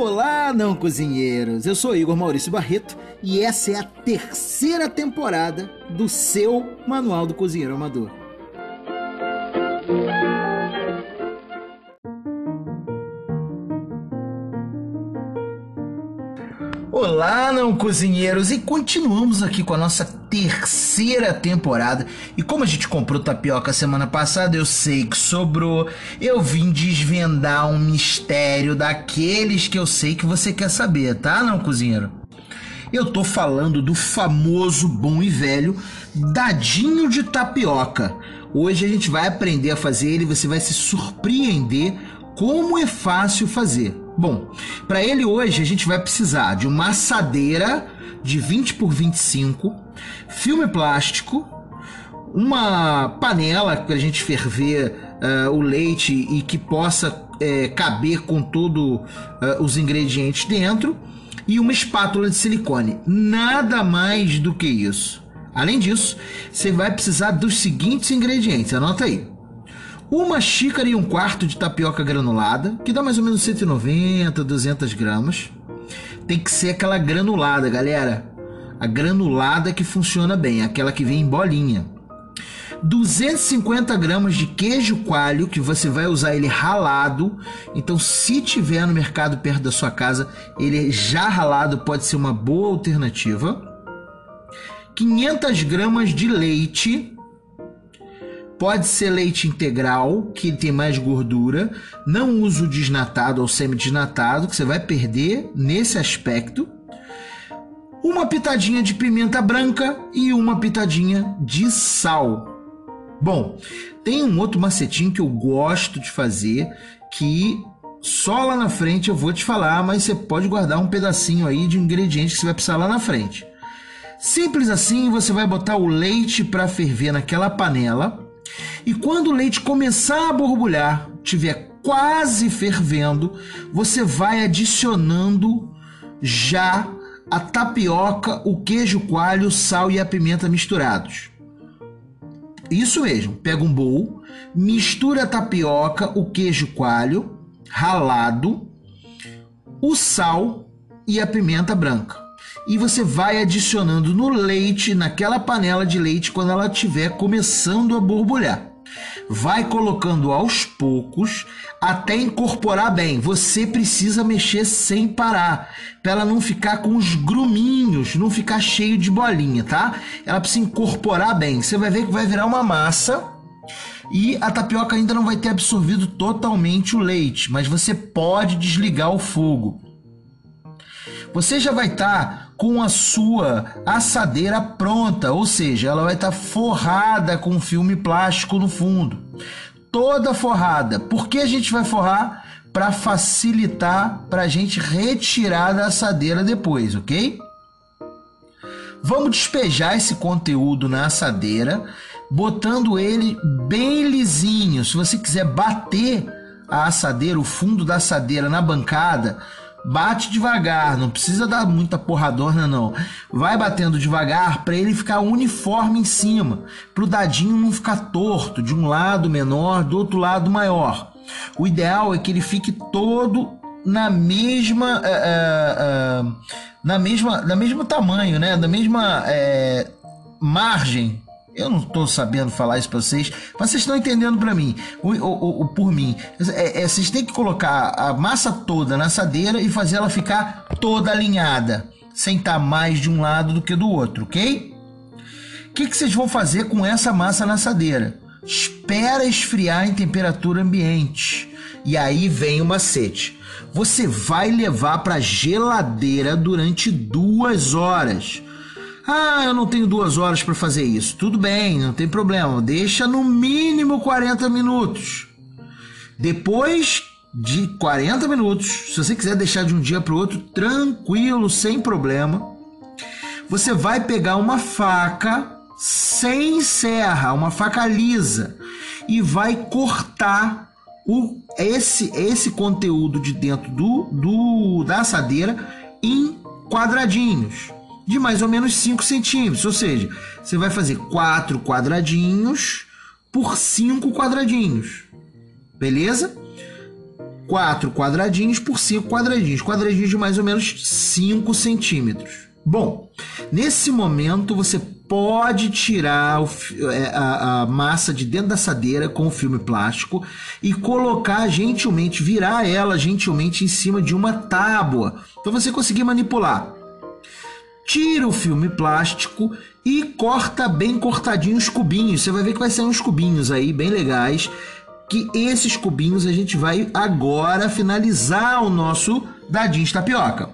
Olá, não cozinheiros! Eu sou Igor Maurício Barreto e essa é a terceira temporada do seu Manual do Cozinheiro Amador. Olá, não cozinheiros! E continuamos aqui com a nossa terceira temporada. E como a gente comprou tapioca semana passada, eu sei que sobrou. Eu vim desvendar um mistério daqueles que eu sei que você quer saber, tá, não cozinheiro? Eu tô falando do famoso bom e velho dadinho de tapioca. Hoje a gente vai aprender a fazer ele, você vai se surpreender como é fácil fazer. Bom, para ele hoje a gente vai precisar de uma assadeira de 20 por 25, filme plástico, uma panela para a gente ferver uh, o leite e que possa uh, caber com todos uh, os ingredientes dentro e uma espátula de silicone. Nada mais do que isso. Além disso, você vai precisar dos seguintes ingredientes. Anota aí uma xícara e um quarto de tapioca granulada, que dá mais ou menos 190, 200 gramas. Tem que ser aquela granulada, galera. A granulada que funciona bem, aquela que vem em bolinha. 250 gramas de queijo coalho, que você vai usar ele ralado. Então, se tiver no mercado perto da sua casa, ele já ralado pode ser uma boa alternativa. 500 gramas de leite, Pode ser leite integral, que tem mais gordura. Não uso desnatado ou semi-desnatado, que você vai perder nesse aspecto. Uma pitadinha de pimenta branca e uma pitadinha de sal. Bom, tem um outro macetinho que eu gosto de fazer que só lá na frente eu vou te falar, mas você pode guardar um pedacinho aí de ingrediente que você vai precisar lá na frente. Simples assim, você vai botar o leite para ferver naquela panela e quando o leite começar a borbulhar, tiver quase fervendo, você vai adicionando já a tapioca, o queijo coalho, o sal e a pimenta misturados. Isso mesmo, pega um bowl, mistura a tapioca, o queijo coalho ralado, o sal e a pimenta branca. E você vai adicionando no leite, naquela panela de leite, quando ela estiver começando a borbulhar vai colocando aos poucos até incorporar bem. Você precisa mexer sem parar, para ela não ficar com os gruminhos, não ficar cheio de bolinha, tá? Ela precisa incorporar bem. Você vai ver que vai virar uma massa e a tapioca ainda não vai ter absorvido totalmente o leite, mas você pode desligar o fogo. Você já vai estar tá com a sua assadeira pronta, ou seja, ela vai estar tá forrada com filme plástico no fundo. Toda forrada. Por que a gente vai forrar? Para facilitar para a gente retirar da assadeira depois, ok? Vamos despejar esse conteúdo na assadeira, botando ele bem lisinho. Se você quiser bater a assadeira, o fundo da assadeira na bancada, Bate devagar, não precisa dar muita porradona não. Vai batendo devagar para ele ficar uniforme em cima, para o dadinho não ficar torto, de um lado menor, do outro lado maior. O ideal é que ele fique todo na mesma, uh, uh, na mesma, na mesmo tamanho, né? Da mesma margem eu não estou sabendo falar isso para vocês, mas vocês estão entendendo para mim, o, o, o, por mim. É, é, vocês têm que colocar a massa toda na assadeira e fazer ela ficar toda alinhada, sem estar tá mais de um lado do que do outro, ok? O que, que vocês vão fazer com essa massa na assadeira? Espera esfriar em temperatura ambiente. E aí vem o macete. Você vai levar para geladeira durante duas horas ah, eu não tenho duas horas para fazer isso. Tudo bem, não tem problema. Deixa no mínimo 40 minutos. Depois de 40 minutos, se você quiser deixar de um dia para o outro, tranquilo, sem problema, você vai pegar uma faca sem serra, uma faca lisa, e vai cortar o, esse, esse conteúdo de dentro do, do da assadeira em quadradinhos de mais ou menos 5 centímetros. Ou seja, você vai fazer 4 quadradinhos por 5 quadradinhos. Beleza? 4 quadradinhos por 5 quadradinhos, quadradinhos de mais ou menos 5 centímetros. Bom, nesse momento você pode tirar é, a, a, massa de dentro da assadeira com o filme plástico e colocar gentilmente, virar ela gentilmente em cima de uma tábua. Então você conseguir manipular. Tira o filme plástico e corta bem cortadinho os cubinhos. Você vai ver que vai sair uns cubinhos aí bem legais. Que esses cubinhos a gente vai agora finalizar o nosso dadinho tapioca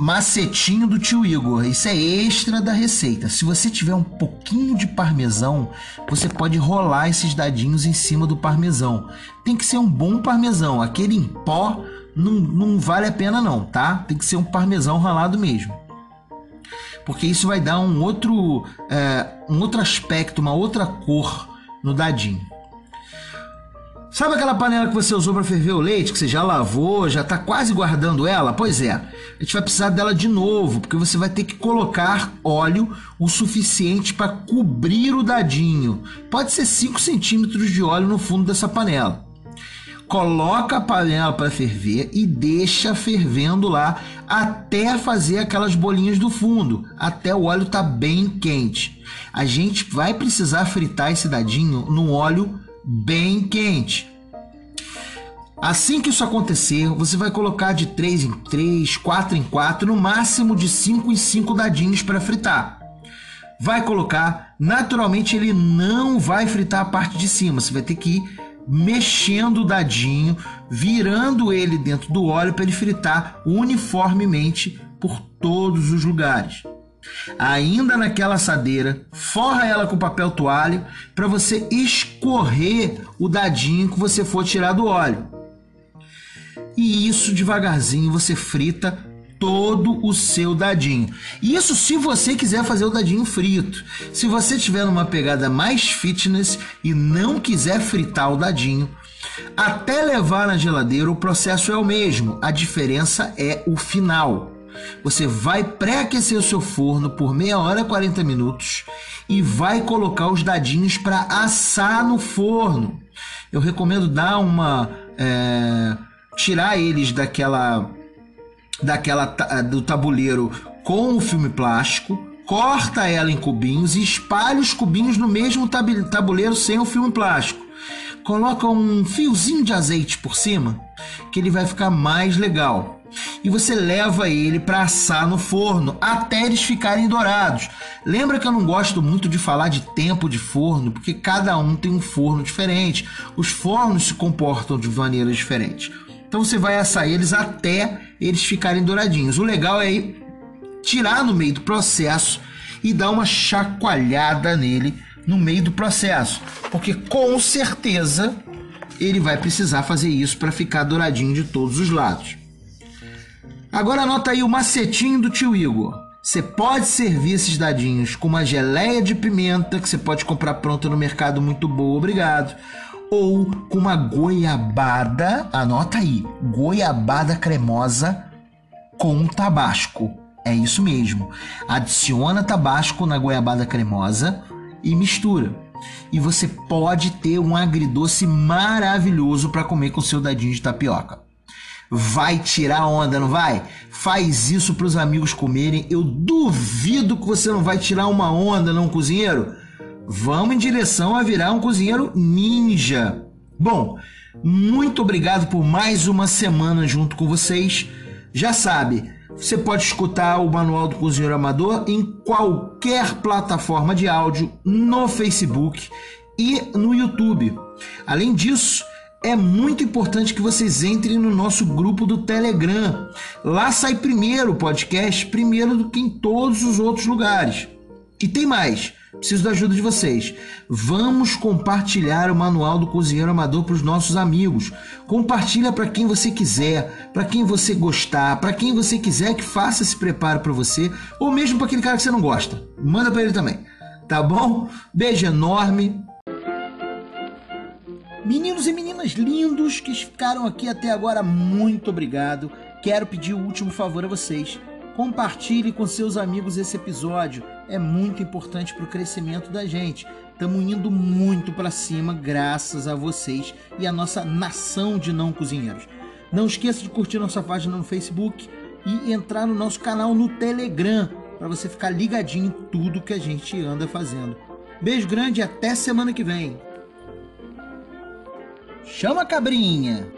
macetinho do tio Igor. Isso é extra da receita. Se você tiver um pouquinho de parmesão, você pode rolar esses dadinhos em cima do parmesão. Tem que ser um bom parmesão. Aquele em pó não, não vale a pena não, tá? Tem que ser um parmesão ralado mesmo. Porque isso vai dar um outro, é, um outro aspecto, uma outra cor no dadinho. Sabe aquela panela que você usou para ferver o leite, que você já lavou, já está quase guardando ela? Pois é, a gente vai precisar dela de novo, porque você vai ter que colocar óleo o suficiente para cobrir o dadinho. Pode ser 5 centímetros de óleo no fundo dessa panela. Coloca a panela para ferver e deixa fervendo lá até fazer aquelas bolinhas do fundo, até o óleo tá bem quente. A gente vai precisar fritar esse dadinho no óleo bem quente. Assim que isso acontecer, você vai colocar de 3 em 3, 4 em 4, no máximo de 5 em 5 dadinhos para fritar. Vai colocar, naturalmente ele não vai fritar a parte de cima, você vai ter que ir mexendo o dadinho, virando ele dentro do óleo para ele fritar uniformemente por todos os lugares ainda naquela assadeira, forra ela com papel toalha para você escorrer o dadinho que você for tirar do óleo. E isso devagarzinho você frita todo o seu dadinho. Isso se você quiser fazer o dadinho frito. Se você tiver numa pegada mais fitness e não quiser fritar o dadinho, até levar na geladeira o processo é o mesmo. A diferença é o final. Você vai pré-aquecer o seu forno por meia hora 40 minutos e vai colocar os dadinhos para assar no forno. Eu recomendo dar uma é, tirar eles daquela daquela do tabuleiro com o filme plástico, corta ela em cubinhos e espalha os cubinhos no mesmo tabuleiro sem o filme plástico. Coloca um fiozinho de azeite por cima, que ele vai ficar mais legal e você leva ele para assar no forno até eles ficarem dourados. Lembra que eu não gosto muito de falar de tempo de forno, porque cada um tem um forno diferente. Os fornos se comportam de maneiras diferentes. Então você vai assar eles até eles ficarem douradinhos. O legal é tirar no meio do processo e dar uma chacoalhada nele no meio do processo, porque com certeza ele vai precisar fazer isso para ficar douradinho de todos os lados. Agora anota aí o macetinho do tio Igor. Você pode servir esses dadinhos com uma geleia de pimenta que você pode comprar pronta no mercado muito boa, obrigado. Ou com uma goiabada, anota aí, goiabada cremosa com tabasco. É isso mesmo. Adiciona tabasco na goiabada cremosa e mistura. E você pode ter um agridoce maravilhoso para comer com seu dadinho de tapioca. Vai tirar onda, não vai? Faz isso para os amigos comerem. Eu duvido que você não vai tirar uma onda, não, cozinheiro. Vamos em direção a virar um cozinheiro ninja. Bom, muito obrigado por mais uma semana junto com vocês. Já sabe, você pode escutar o Manual do Cozinheiro Amador em qualquer plataforma de áudio, no Facebook e no YouTube. Além disso, é muito importante que vocês entrem no nosso grupo do Telegram. Lá sai primeiro o podcast, primeiro do que em todos os outros lugares. E tem mais, preciso da ajuda de vocês. Vamos compartilhar o manual do cozinheiro amador para os nossos amigos. Compartilha para quem você quiser, para quem você gostar, para quem você quiser que faça esse preparo para você, ou mesmo para aquele cara que você não gosta. Manda para ele também. Tá bom? Beijo enorme. Meninos e meninas lindos que ficaram aqui até agora, muito obrigado. Quero pedir o último favor a vocês. Compartilhe com seus amigos esse episódio é muito importante para o crescimento da gente. Estamos indo muito para cima graças a vocês e a nossa nação de não cozinheiros. Não esqueça de curtir nossa página no Facebook e entrar no nosso canal no Telegram para você ficar ligadinho em tudo que a gente anda fazendo. Beijo grande e até semana que vem. Chama a cabrinha!